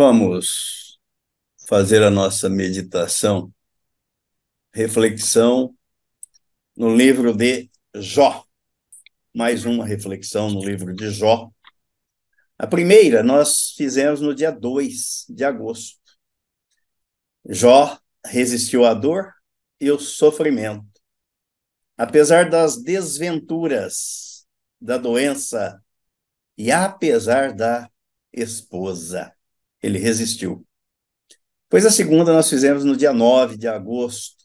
Vamos fazer a nossa meditação, reflexão no livro de Jó. Mais uma reflexão no livro de Jó. A primeira nós fizemos no dia 2 de agosto. Jó resistiu à dor e o sofrimento. Apesar das desventuras da doença e apesar da esposa ele resistiu. Pois a segunda nós fizemos no dia 9 de agosto.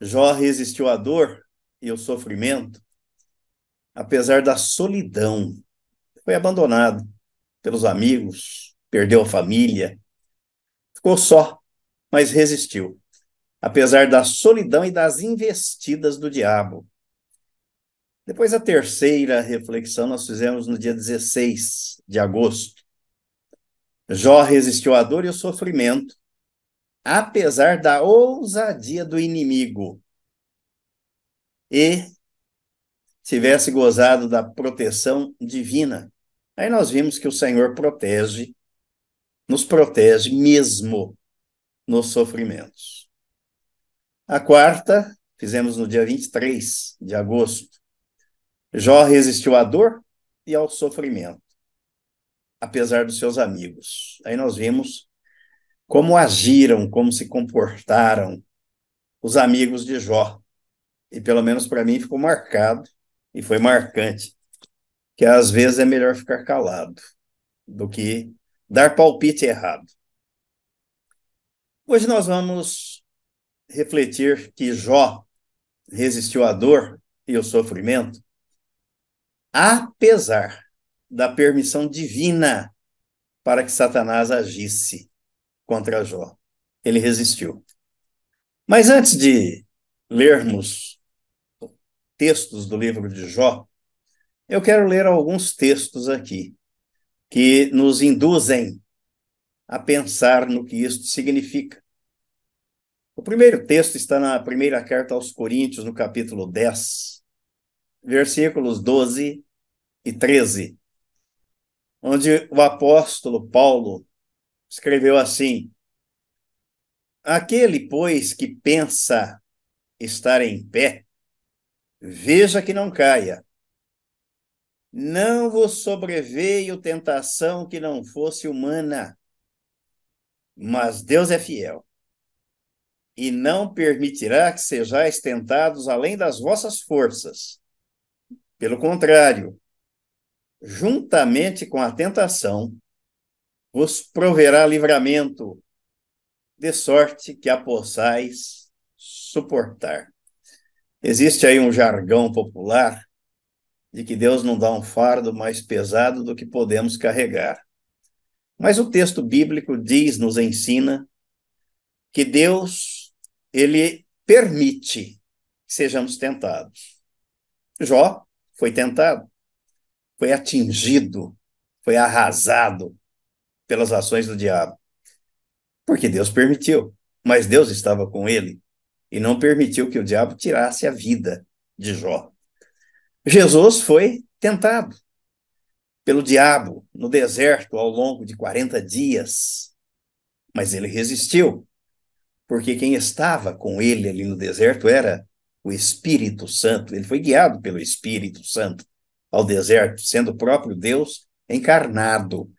Jó resistiu à dor e ao sofrimento, apesar da solidão. Foi abandonado pelos amigos, perdeu a família, ficou só, mas resistiu, apesar da solidão e das investidas do diabo. Depois, a terceira reflexão nós fizemos no dia 16 de agosto. Jó resistiu à dor e ao sofrimento, apesar da ousadia do inimigo. E tivesse gozado da proteção divina. Aí nós vimos que o Senhor protege, nos protege mesmo nos sofrimentos. A quarta, fizemos no dia 23 de agosto. Jó resistiu à dor e ao sofrimento apesar dos seus amigos. Aí nós vimos como agiram, como se comportaram os amigos de Jó. E pelo menos para mim ficou marcado e foi marcante que às vezes é melhor ficar calado do que dar palpite errado. Hoje nós vamos refletir que Jó resistiu à dor e ao sofrimento, apesar da permissão divina para que Satanás agisse contra Jó. Ele resistiu. Mas antes de lermos textos do livro de Jó, eu quero ler alguns textos aqui que nos induzem a pensar no que isto significa. O primeiro texto está na primeira carta aos Coríntios, no capítulo 10, versículos 12 e 13 onde o apóstolo Paulo escreveu assim: Aquele, pois, que pensa estar em pé, veja que não caia. Não vos sobreveio tentação que não fosse humana, mas Deus é fiel e não permitirá que sejais tentados além das vossas forças. Pelo contrário, juntamente com a tentação, vos proverá livramento, de sorte que a possais suportar. Existe aí um jargão popular de que Deus não dá um fardo mais pesado do que podemos carregar. Mas o texto bíblico diz, nos ensina, que Deus, ele permite que sejamos tentados. Jó foi tentado foi atingido, foi arrasado pelas ações do diabo. Porque Deus permitiu, mas Deus estava com ele e não permitiu que o diabo tirasse a vida de Jó. Jesus foi tentado pelo diabo no deserto ao longo de 40 dias, mas ele resistiu, porque quem estava com ele ali no deserto era o Espírito Santo, ele foi guiado pelo Espírito Santo ao deserto, sendo o próprio Deus encarnado.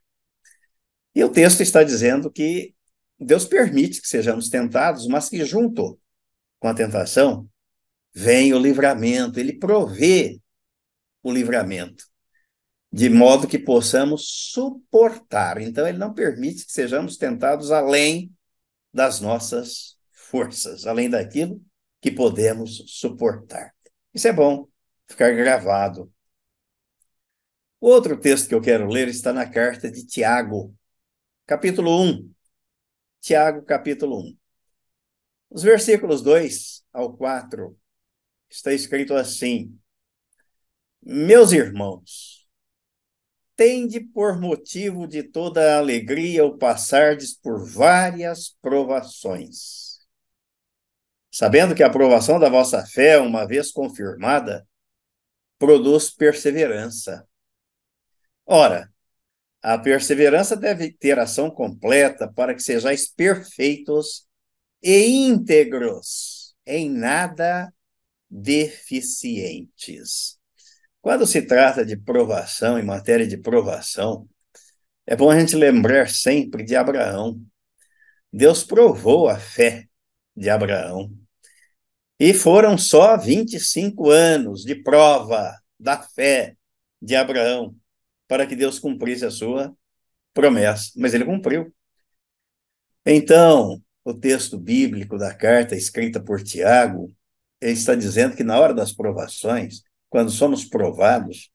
E o texto está dizendo que Deus permite que sejamos tentados, mas que junto com a tentação vem o livramento, ele provê o livramento, de modo que possamos suportar. Então, ele não permite que sejamos tentados além das nossas forças, além daquilo que podemos suportar. Isso é bom ficar gravado outro texto que eu quero ler está na carta de Tiago, capítulo 1. Tiago, capítulo 1. Os versículos 2 ao 4 está escrito assim: Meus irmãos, tende por motivo de toda alegria o passardes por várias provações. Sabendo que a aprovação da vossa fé, uma vez confirmada, produz perseverança. Ora, A perseverança deve ter ação completa para que sejais perfeitos e íntegros, em nada deficientes. Quando se trata de provação, em matéria de provação, é bom a gente lembrar sempre de Abraão. Deus provou a fé de Abraão. E foram só 25 anos de prova da fé de Abraão para que Deus cumprisse a sua promessa. Mas ele cumpriu. Então, o texto bíblico da carta escrita por Tiago está dizendo que na hora das provações, quando somos provados,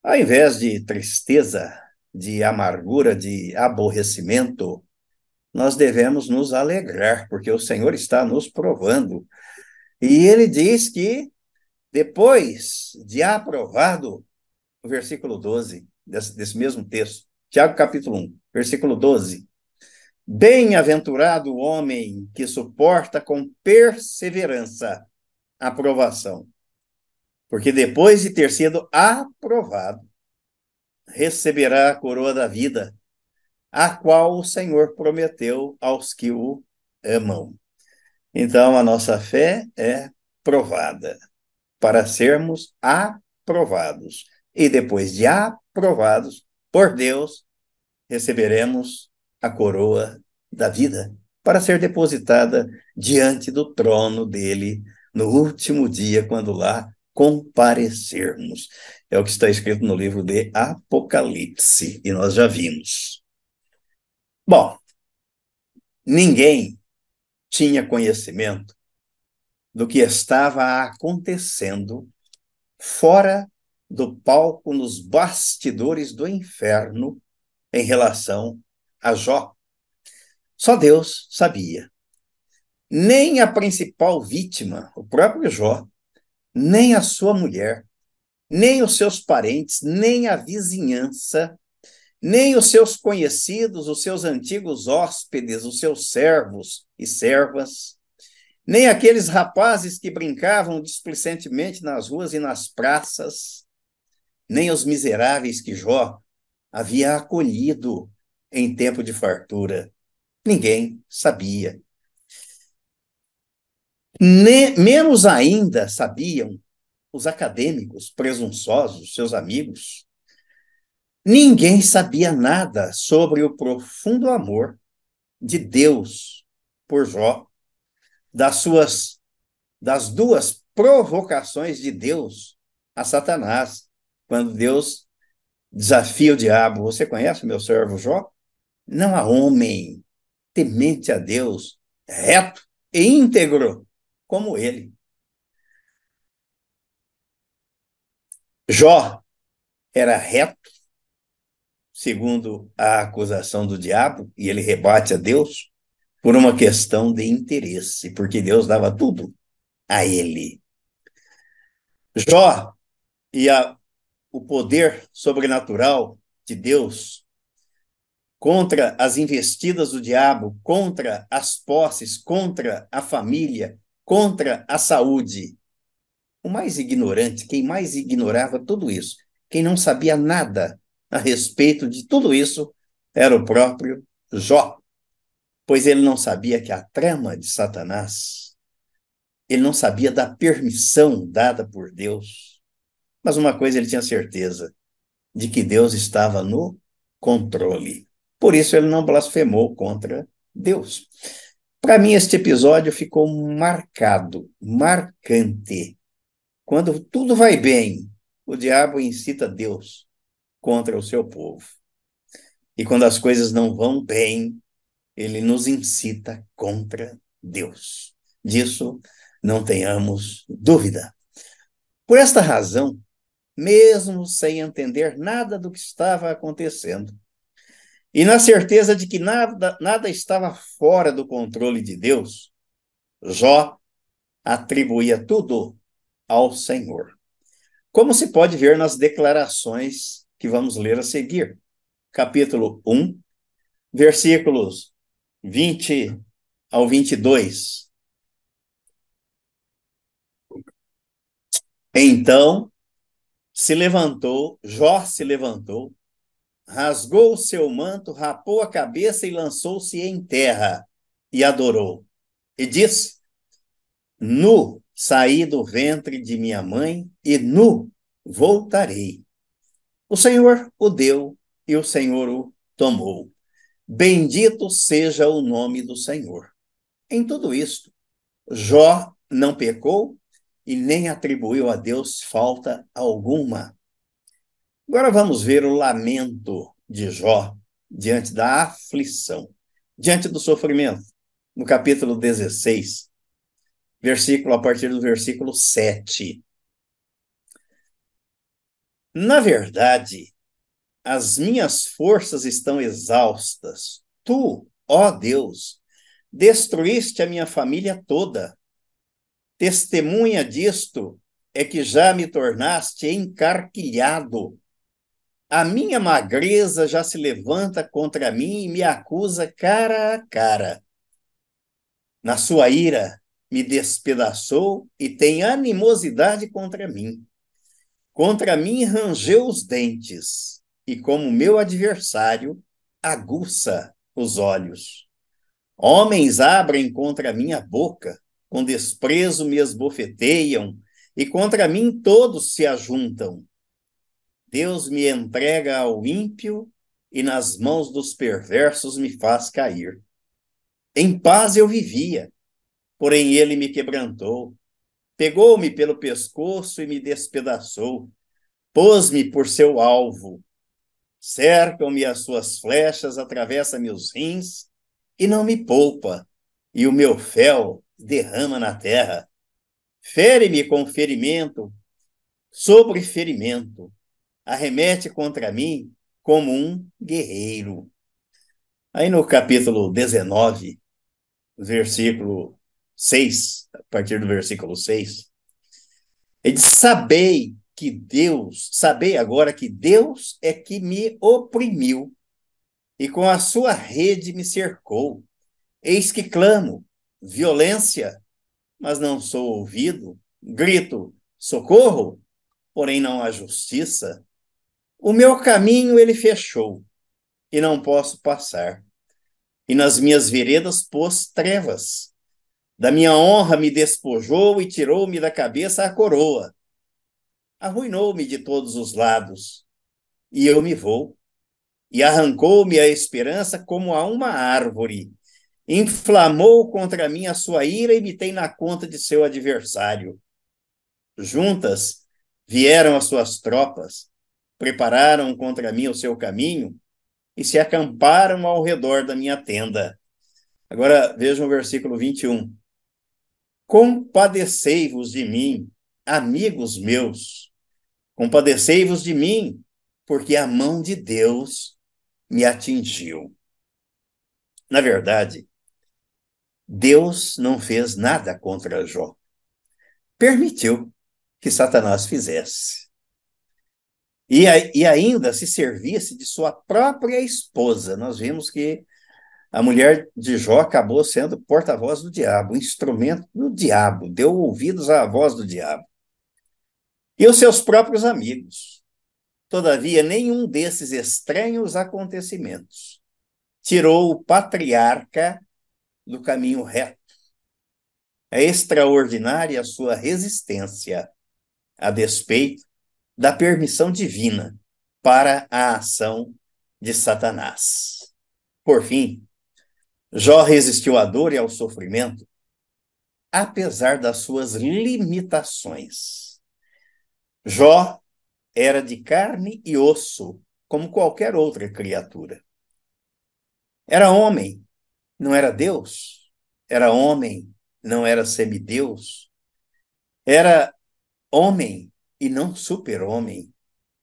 ao invés de tristeza, de amargura, de aborrecimento, nós devemos nos alegrar, porque o Senhor está nos provando. E ele diz que depois de aprovado, o versículo 12 desse, desse mesmo texto, Tiago capítulo 1, versículo 12, Bem-aventurado o homem que suporta com perseverança a aprovação, porque depois de ter sido aprovado, receberá a coroa da vida, a qual o Senhor prometeu aos que o amam. Então, a nossa fé é provada para sermos aprovados. E depois de aprovados por Deus, receberemos a coroa da vida para ser depositada diante do trono dele no último dia, quando lá comparecermos. É o que está escrito no livro de Apocalipse, e nós já vimos. Bom, ninguém tinha conhecimento do que estava acontecendo fora do palco, nos bastidores do inferno, em relação a Jó. Só Deus sabia. Nem a principal vítima, o próprio Jó, nem a sua mulher, nem os seus parentes, nem a vizinhança, nem os seus conhecidos, os seus antigos hóspedes, os seus servos e servas, nem aqueles rapazes que brincavam displicentemente nas ruas e nas praças, nem os miseráveis que Jó havia acolhido em tempo de fartura. Ninguém sabia. Menos ainda sabiam os acadêmicos presunçosos, seus amigos. Ninguém sabia nada sobre o profundo amor de Deus por Jó, das suas das duas provocações de Deus a Satanás, quando Deus desafia o diabo. Você conhece meu servo Jó? Não há homem temente a Deus, reto e íntegro como ele. Jó era reto, segundo a acusação do diabo, e ele rebate a Deus por uma questão de interesse, porque Deus dava tudo a ele. Jó e a, o poder sobrenatural de Deus contra as investidas do diabo, contra as posses, contra a família, contra a saúde. O mais ignorante, quem mais ignorava tudo isso, quem não sabia nada a respeito de tudo isso, era o próprio Jó, pois ele não sabia que a trama de Satanás, ele não sabia da permissão dada por Deus. Mas uma coisa ele tinha certeza, de que Deus estava no controle. Por isso ele não blasfemou contra Deus. Para mim, este episódio ficou marcado, marcante. Quando tudo vai bem, o diabo incita Deus contra o seu povo. E quando as coisas não vão bem, ele nos incita contra Deus. Disso não tenhamos dúvida. Por esta razão, mesmo sem entender nada do que estava acontecendo, e na certeza de que nada, nada estava fora do controle de Deus, Jó atribuía tudo ao Senhor. Como se pode ver nas declarações que vamos ler a seguir. Capítulo 1, versículos 20 ao 22. Então se levantou, Jó se levantou rasgou o seu manto, rapou a cabeça e lançou-se em terra e adorou. E disse: Nu saí do ventre de minha mãe e nu voltarei. O Senhor o deu e o Senhor o tomou. Bendito seja o nome do Senhor. Em tudo isto, Jó não pecou e nem atribuiu a Deus falta alguma. Agora vamos ver o lamento de Jó diante da aflição, diante do sofrimento. No capítulo 16, versículo a partir do versículo 7. Na verdade, as minhas forças estão exaustas. Tu, ó Deus, destruíste a minha família toda. Testemunha disto é que já me tornaste encarquilhado. A minha magreza já se levanta contra mim e me acusa cara a cara. Na sua ira, me despedaçou e tem animosidade contra mim. Contra mim rangeu os dentes, e como meu adversário, aguça os olhos. Homens abrem contra mim a boca, com desprezo me esbofeteiam, e contra mim todos se ajuntam. Deus me entrega ao ímpio, e nas mãos dos perversos me faz cair. Em paz eu vivia, porém ele me quebrantou. Pegou-me pelo pescoço e me despedaçou. Pôs-me por seu alvo. Cercam-me as suas flechas, atravessa-me os rins e não me poupa. E o meu fel derrama na terra. Fere-me com ferimento sobre ferimento. Arremete contra mim como um guerreiro. Aí no capítulo 19, versículo 6, a partir do versículo 6, ele diz: Sabei que Deus, sabei agora que Deus é que me oprimiu e com a sua rede me cercou. Eis que clamo, violência, mas não sou ouvido. Grito, socorro, porém não há justiça. O meu caminho ele fechou e não posso passar. E nas minhas veredas pôs trevas. Da minha honra me despojou e tirou-me da cabeça a coroa. Arruinou-me de todos os lados, e eu me vou. E arrancou-me a esperança como a uma árvore. Inflamou contra mim a sua ira e me tem na conta de seu adversário. Juntas vieram as suas tropas, prepararam contra mim o seu caminho e se acamparam ao redor da minha tenda. Agora vejam o versículo 21. Compadecei-vos de mim, amigos meus. Compadecei-vos de mim, porque a mão de Deus me atingiu. Na verdade, Deus não fez nada contra Jó. Permitiu que Satanás fizesse. E, e ainda se servisse de sua própria esposa. Nós vimos que a mulher de Jó acabou sendo porta-voz do diabo, instrumento do diabo, deu ouvidos à voz do diabo. E os seus próprios amigos. Todavia, nenhum desses estranhos acontecimentos tirou o patriarca do caminho reto. É extraordinária a sua resistência, a despeito da permissão divina para a ação de Satanás. Por fim, Jó resistiu à dor e ao sofrimento, apesar das suas limitações. Jó era de carne e osso, como qualquer outra criatura. Era homem, não era Deus. Era homem, não era semideus. Era homem e não super-homem.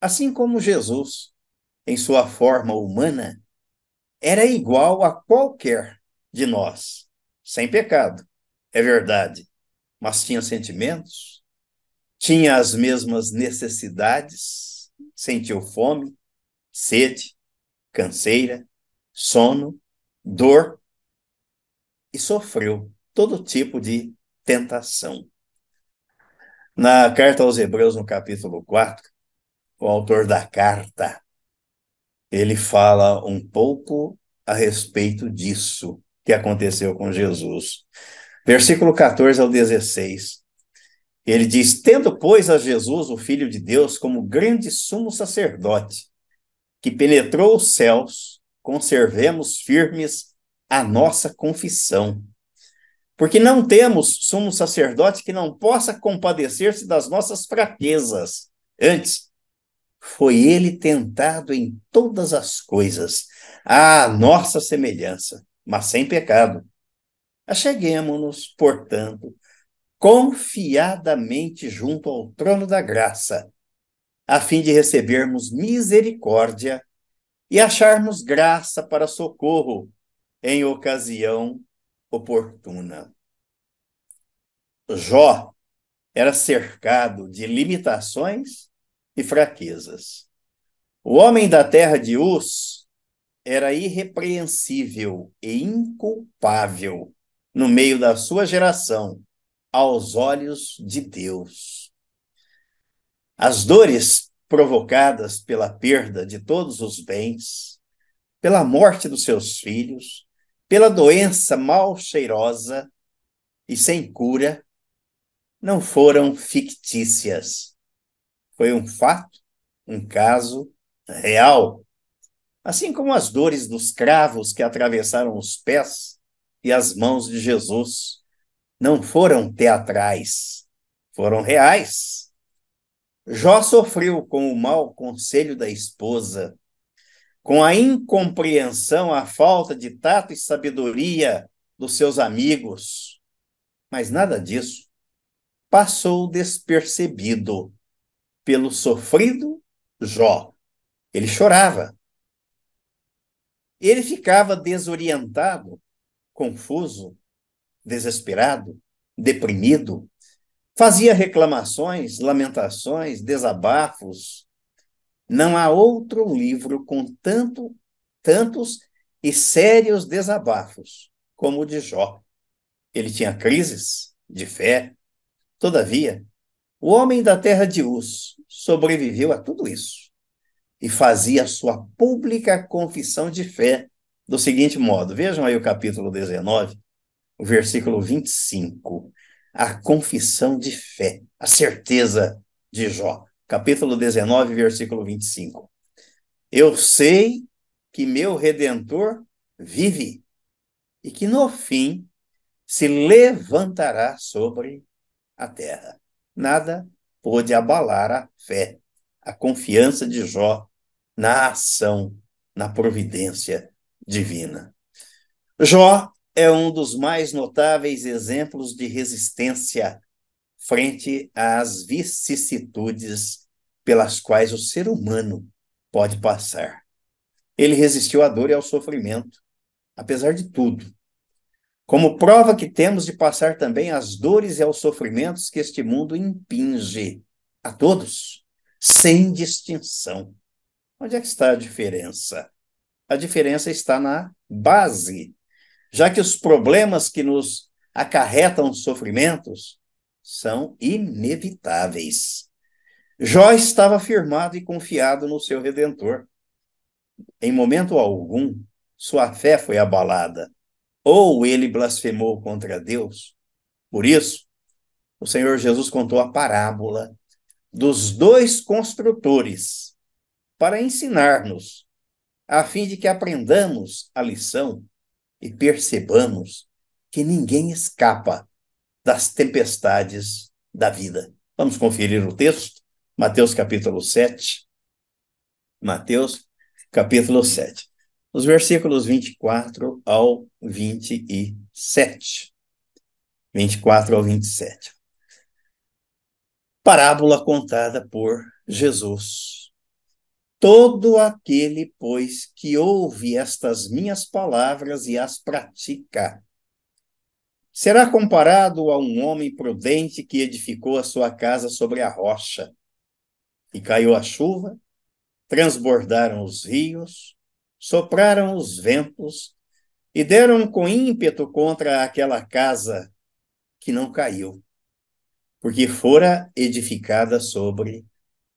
Assim como Jesus, em sua forma humana, era igual a qualquer de nós, sem pecado, é verdade, mas tinha sentimentos, tinha as mesmas necessidades, sentiu fome, sede, canseira, sono, dor e sofreu todo tipo de tentação. Na carta aos Hebreus, no capítulo 4, o autor da carta ele fala um pouco a respeito disso que aconteceu com Jesus. Versículo 14 ao 16. Ele diz: Tendo, pois, a Jesus, o Filho de Deus, como grande sumo sacerdote, que penetrou os céus, conservemos firmes a nossa confissão. Porque não temos sumo sacerdote que não possa compadecer-se das nossas fraquezas. Antes, foi ele tentado em todas as coisas, à nossa semelhança, mas sem pecado. Acheguemo-nos, portanto, confiadamente junto ao trono da graça, a fim de recebermos misericórdia e acharmos graça para socorro em ocasião oportuna. Jó era cercado de limitações e fraquezas. O homem da terra de Uz era irrepreensível e inculpável no meio da sua geração, aos olhos de Deus. As dores provocadas pela perda de todos os bens, pela morte dos seus filhos, pela doença mal cheirosa e sem cura, não foram fictícias. Foi um fato, um caso real. Assim como as dores dos cravos que atravessaram os pés e as mãos de Jesus não foram teatrais, foram reais. Jó sofreu com o mau conselho da esposa, com a incompreensão, a falta de tato e sabedoria dos seus amigos. Mas nada disso passou despercebido pelo sofrido Jó. Ele chorava. Ele ficava desorientado, confuso, desesperado, deprimido, fazia reclamações, lamentações, desabafos. Não há outro livro com tanto, tantos e sérios desabafos como o de Jó. Ele tinha crises de fé. Todavia, o homem da terra de Uz sobreviveu a tudo isso e fazia sua pública confissão de fé do seguinte modo: vejam aí o capítulo 19, o versículo 25, a confissão de fé, a certeza de Jó. Capítulo 19, versículo 25. Eu sei que meu redentor vive e que no fim se levantará sobre a terra. Nada pôde abalar a fé, a confiança de Jó na ação, na providência divina. Jó é um dos mais notáveis exemplos de resistência frente às vicissitudes pelas quais o ser humano pode passar. Ele resistiu à dor e ao sofrimento, apesar de tudo. Como prova que temos de passar também as dores e aos sofrimentos que este mundo impinge a todos, sem distinção. Onde é que está a diferença? A diferença está na base já que os problemas que nos acarretam sofrimentos são inevitáveis. Jó estava firmado e confiado no seu redentor. Em momento algum, sua fé foi abalada, ou ele blasfemou contra Deus. Por isso, o Senhor Jesus contou a parábola dos dois construtores para ensinar-nos, a fim de que aprendamos a lição e percebamos que ninguém escapa das tempestades da vida. Vamos conferir o texto? Mateus capítulo 7. Mateus capítulo 7. Os versículos 24 ao 27. 24 ao 27. Parábola contada por Jesus. Todo aquele, pois, que ouve estas minhas palavras e as pratica, será comparado a um homem prudente que edificou a sua casa sobre a rocha. E caiu a chuva, transbordaram os rios, sopraram os ventos e deram com ímpeto contra aquela casa que não caiu, porque fora edificada sobre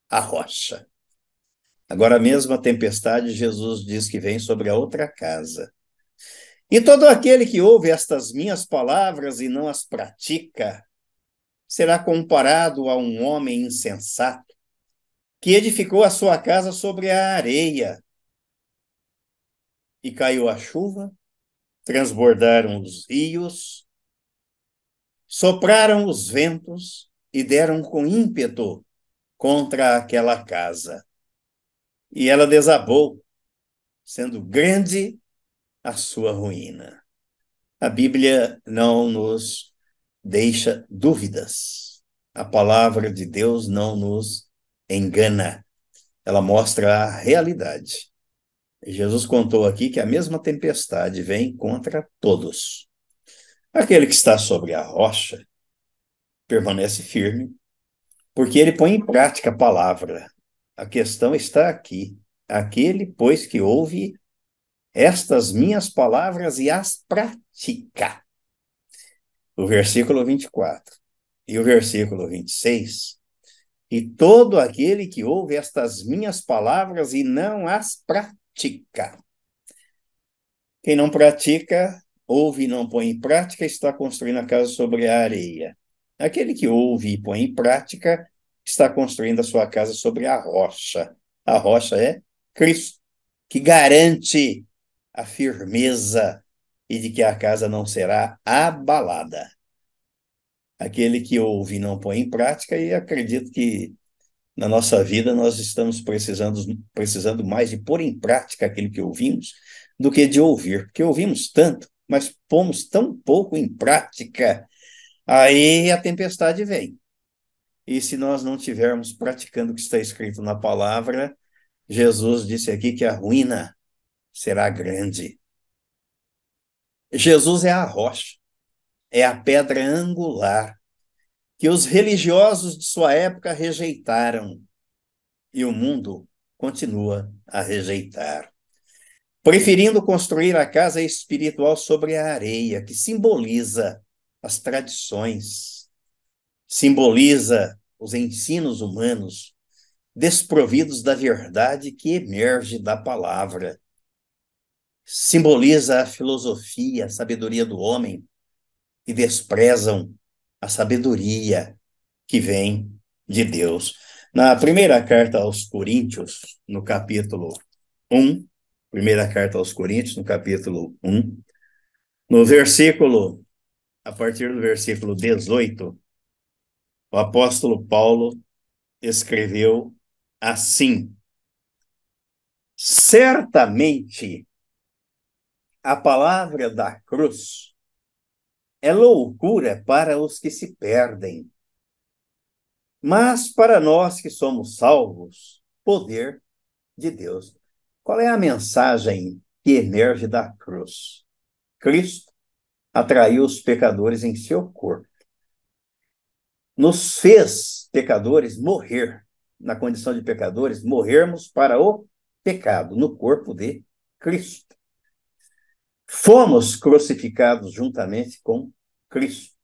a rocha. Agora, a mesma tempestade, Jesus diz que vem sobre a outra casa. E todo aquele que ouve estas minhas palavras e não as pratica, será comparado a um homem insensato que edificou a sua casa sobre a areia. E caiu a chuva, transbordaram os rios, sopraram os ventos e deram com ímpeto contra aquela casa. E ela desabou, sendo grande a sua ruína. A Bíblia não nos deixa dúvidas. A palavra de Deus não nos engana. Ela mostra a realidade. Jesus contou aqui que a mesma tempestade vem contra todos. Aquele que está sobre a rocha permanece firme, porque ele põe em prática a palavra. A questão está aqui. Aquele, pois, que ouve estas minhas palavras e as pratica. O versículo 24 e o versículo 26. E todo aquele que ouve estas minhas palavras e não as pratica. Quem não pratica, ouve e não põe em prática, está construindo a casa sobre a areia. Aquele que ouve e põe em prática, está construindo a sua casa sobre a rocha. A rocha é Cristo, que garante a firmeza e de que a casa não será abalada. Aquele que ouve não põe em prática, e acredito que na nossa vida nós estamos precisando, precisando mais de pôr em prática aquilo que ouvimos do que de ouvir, porque ouvimos tanto, mas pomos tão pouco em prática, aí a tempestade vem. E se nós não tivermos praticando o que está escrito na palavra, Jesus disse aqui que a ruína será grande. Jesus é a rocha, é a pedra angular que os religiosos de sua época rejeitaram e o mundo continua a rejeitar, preferindo construir a casa espiritual sobre a areia, que simboliza as tradições, simboliza os ensinos humanos desprovidos da verdade que emerge da palavra simboliza a filosofia, a sabedoria do homem, e desprezam a sabedoria que vem de Deus. Na primeira carta aos Coríntios, no capítulo 1, primeira carta aos Coríntios, no capítulo 1, no versículo, a partir do versículo 18, o apóstolo Paulo escreveu assim: Certamente a palavra da cruz é loucura para os que se perdem, mas para nós que somos salvos, poder de Deus. Qual é a mensagem que emerge da cruz? Cristo atraiu os pecadores em seu corpo. Nos fez pecadores morrer, na condição de pecadores, morrermos para o pecado, no corpo de Cristo. Fomos crucificados juntamente com Cristo.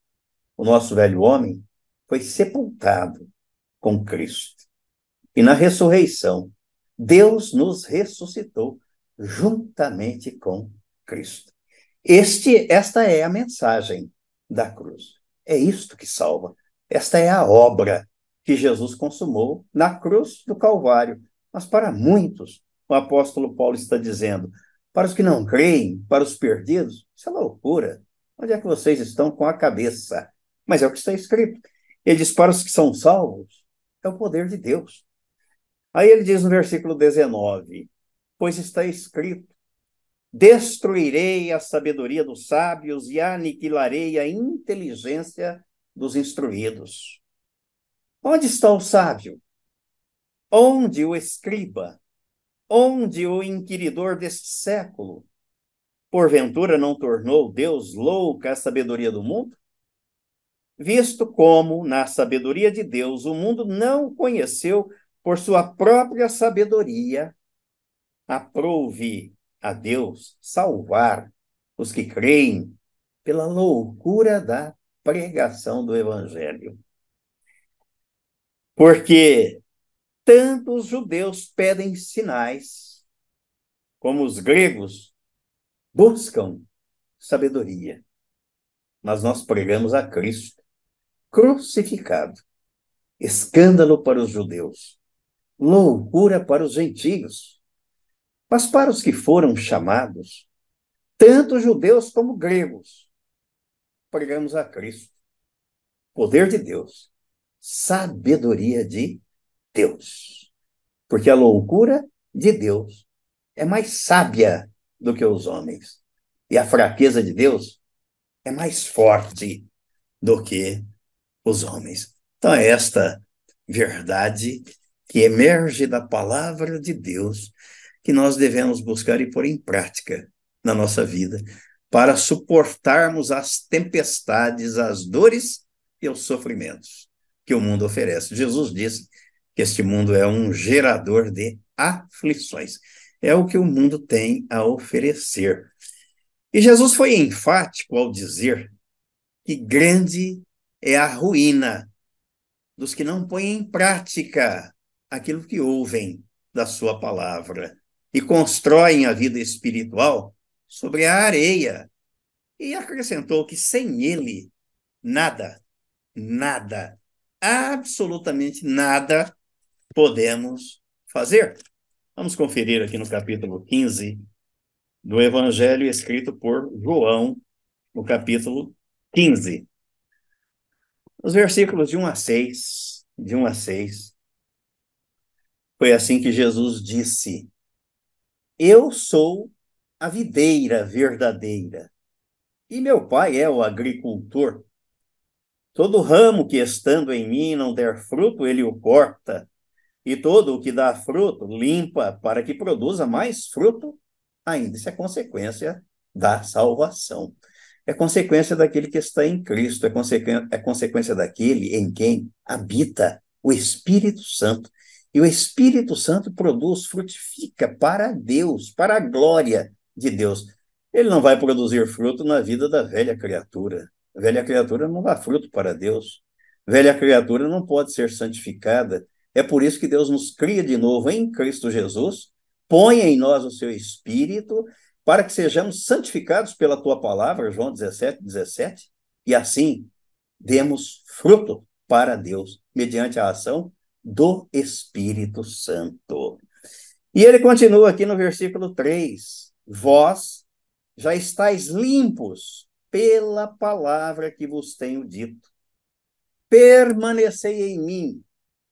O nosso velho homem foi sepultado com Cristo. E na ressurreição, Deus nos ressuscitou juntamente com Cristo. Este, esta é a mensagem da cruz. É isto que salva. Esta é a obra que Jesus consumou na cruz do Calvário. Mas para muitos, o apóstolo Paulo está dizendo: para os que não creem, para os perdidos, isso é loucura. Onde é que vocês estão com a cabeça? Mas é o que está escrito. Ele diz: para os que são salvos, é o poder de Deus. Aí ele diz no versículo 19: Pois está escrito: Destruirei a sabedoria dos sábios e aniquilarei a inteligência dos instruídos. Onde está o sábio? Onde o escriba? Onde o inquiridor deste século, porventura, não tornou Deus louca a sabedoria do mundo? Visto como, na sabedoria de Deus, o mundo não conheceu por sua própria sabedoria, aprove a Deus salvar os que creem pela loucura da pregação do Evangelho. Porque tanto os judeus pedem sinais, como os gregos buscam sabedoria. Mas nós pregamos a Cristo crucificado, escândalo para os judeus, loucura para os gentios. Mas para os que foram chamados, tanto judeus como gregos, pregamos a Cristo, poder de Deus, sabedoria de Deus. Porque a loucura de Deus é mais sábia do que os homens. E a fraqueza de Deus é mais forte do que os homens. Então, é esta verdade que emerge da palavra de Deus que nós devemos buscar e pôr em prática na nossa vida para suportarmos as tempestades, as dores e os sofrimentos que o mundo oferece. Jesus disse que este mundo é um gerador de aflições. É o que o mundo tem a oferecer. E Jesus foi enfático ao dizer que grande é a ruína dos que não põem em prática aquilo que ouvem da sua palavra e constroem a vida espiritual sobre a areia. E acrescentou que sem ele, nada, nada, absolutamente nada podemos fazer. Vamos conferir aqui no capítulo 15 do Evangelho escrito por João, no capítulo 15. Os versículos de 1 a 6, de 1 a 6. Foi assim que Jesus disse: Eu sou a videira verdadeira, e meu pai é o agricultor. Todo ramo que estando em mim não der fruto, ele o corta, e todo o que dá fruto, limpa, para que produza mais fruto ainda. Isso é consequência da salvação. É consequência daquele que está em Cristo, é consequência, é consequência daquele em quem habita o Espírito Santo. E o Espírito Santo produz, frutifica para Deus, para a glória de Deus. Ele não vai produzir fruto na vida da velha criatura. A velha criatura não dá fruto para Deus. A velha criatura não pode ser santificada. É por isso que Deus nos cria de novo em Cristo Jesus, põe em nós o seu espírito, para que sejamos santificados pela tua palavra, João 17, 17, e assim demos fruto para Deus, mediante a ação do Espírito Santo. E ele continua aqui no versículo 3: Vós já estáis limpos pela palavra que vos tenho dito. Permanecei em mim,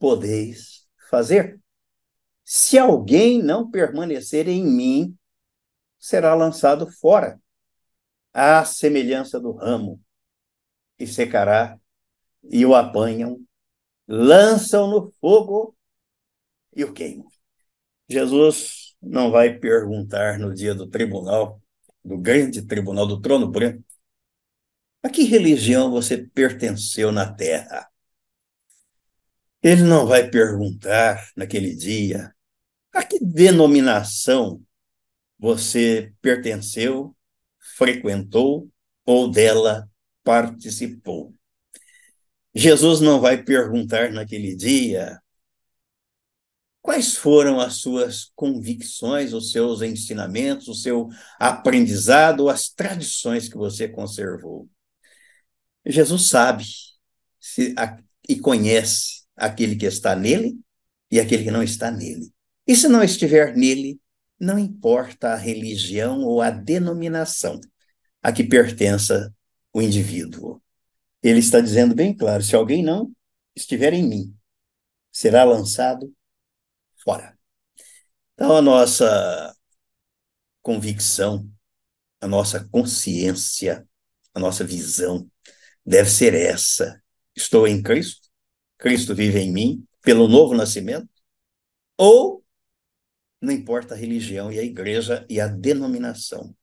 podeis fazer. Se alguém não permanecer em mim, será lançado fora, à semelhança do ramo, e secará, e o apanham, lançam no fogo e o queimam. Jesus não vai perguntar no dia do tribunal, do grande tribunal do trono branco, a que religião você pertenceu na terra? Ele não vai perguntar naquele dia a que denominação você pertenceu, frequentou ou dela participou. Jesus não vai perguntar naquele dia quais foram as suas convicções, os seus ensinamentos, o seu aprendizado, as tradições que você conservou. Jesus sabe se, a, e conhece aquele que está nele e aquele que não está nele. E se não estiver nele, não importa a religião ou a denominação a que pertença o indivíduo. Ele está dizendo bem claro: se alguém não estiver em mim, será lançado fora. Então, a nossa convicção, a nossa consciência, a nossa visão deve ser essa. Estou em Cristo, Cristo vive em mim, pelo novo nascimento, ou não importa a religião e a igreja e a denominação,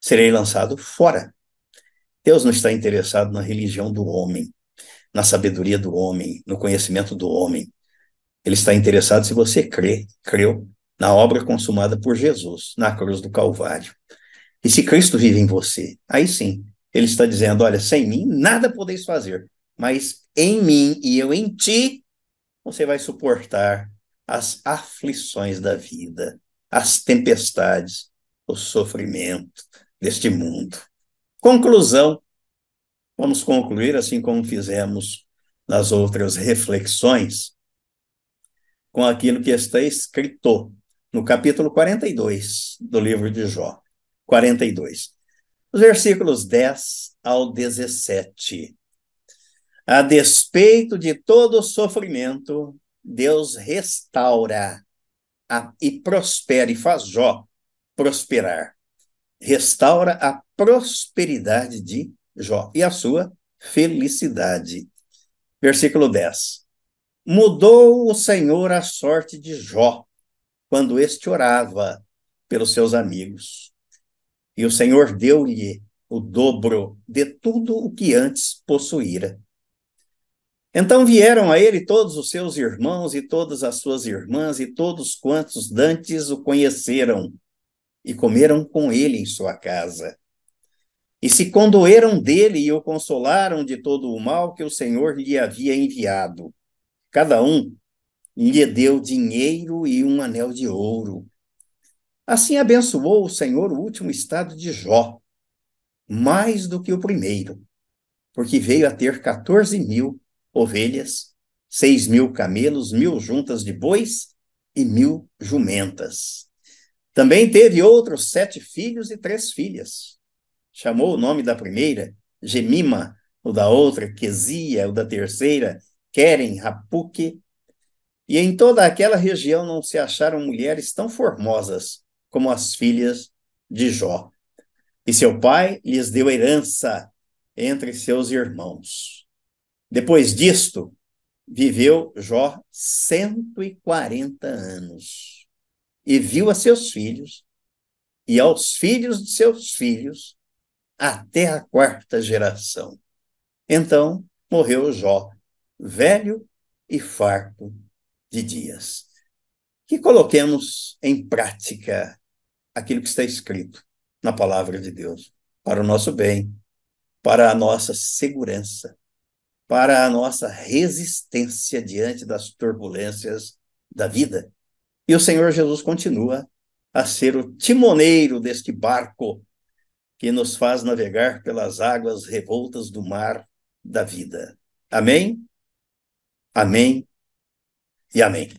serei lançado fora. Deus não está interessado na religião do homem, na sabedoria do homem, no conhecimento do homem. Ele está interessado se você crê, creu na obra consumada por Jesus na cruz do Calvário. E se Cristo vive em você, aí sim, ele está dizendo: olha, sem mim nada podeis fazer, mas em mim e eu em ti, você vai suportar as aflições da vida, as tempestades, o sofrimento deste mundo. Conclusão: vamos concluir assim como fizemos nas outras reflexões, com aquilo que está escrito no capítulo 42 do livro de Jó. 42. Os versículos 10 ao 17. A despeito de todo o sofrimento, Deus restaura a, e prospera e faz Jó prosperar. Restaura a prosperidade de Jó e a sua felicidade. Versículo 10. Mudou o Senhor a sorte de Jó quando este orava pelos seus amigos. E o Senhor deu-lhe o dobro de tudo o que antes possuíra. Então vieram a ele todos os seus irmãos e todas as suas irmãs e todos quantos dantes o conheceram e comeram com ele em sua casa. E se condoeram dele e o consolaram de todo o mal que o Senhor lhe havia enviado. Cada um lhe deu dinheiro e um anel de ouro. Assim abençoou o Senhor o último estado de Jó, mais do que o primeiro, porque veio a ter 14 mil ovelhas, seis mil camelos, mil juntas de bois e mil jumentas. Também teve outros sete filhos e três filhas. Chamou o nome da primeira Gemima, o da outra Quesia, o da terceira Queren, Rapuque, e em toda aquela região não se acharam mulheres tão formosas como as filhas de Jó. E seu pai lhes deu herança entre seus irmãos. Depois disto, viveu Jó 140 anos e viu a seus filhos e aos filhos de seus filhos até a quarta geração. Então morreu Jó, velho e farto de dias. Que coloquemos em prática aquilo que está escrito na palavra de Deus, para o nosso bem, para a nossa segurança, para a nossa resistência diante das turbulências da vida. E o Senhor Jesus continua a ser o timoneiro deste barco que nos faz navegar pelas águas revoltas do mar da vida. Amém? Amém e amém.